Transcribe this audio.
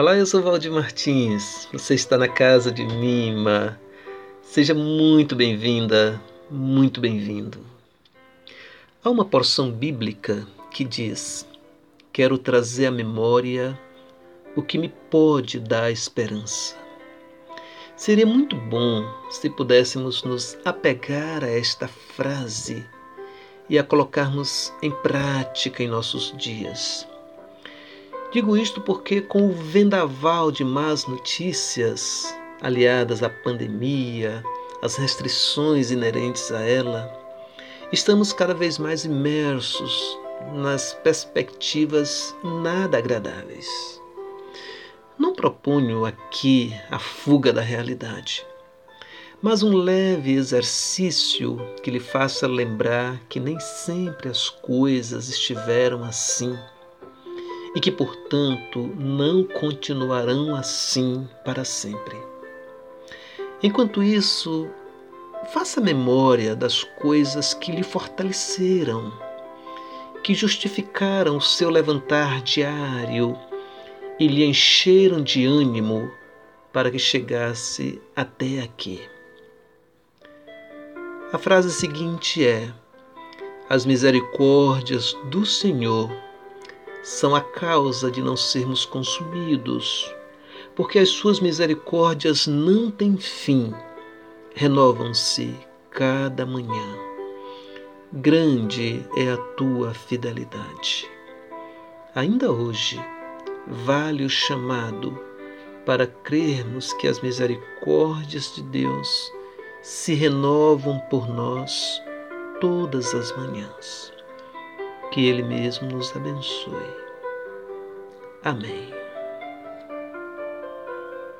Olá, eu sou Valdir Martins. Você está na casa de Mima. Seja muito bem-vinda, muito bem-vindo. Há uma porção bíblica que diz: Quero trazer à memória o que me pode dar esperança. Seria muito bom se pudéssemos nos apegar a esta frase e a colocarmos em prática em nossos dias. Digo isto porque, com o vendaval de más notícias aliadas à pandemia, às restrições inerentes a ela, estamos cada vez mais imersos nas perspectivas nada agradáveis. Não proponho aqui a fuga da realidade, mas um leve exercício que lhe faça lembrar que nem sempre as coisas estiveram assim e que, portanto, não continuarão assim para sempre. Enquanto isso, faça memória das coisas que lhe fortaleceram, que justificaram o seu levantar diário e lhe encheram de ânimo para que chegasse até aqui. A frase seguinte é: As misericórdias do Senhor são a causa de não sermos consumidos, porque as suas misericórdias não têm fim, renovam-se cada manhã. Grande é a tua fidelidade. Ainda hoje, vale o chamado para crermos que as misericórdias de Deus se renovam por nós todas as manhãs. Que Ele mesmo nos abençoe. Amém.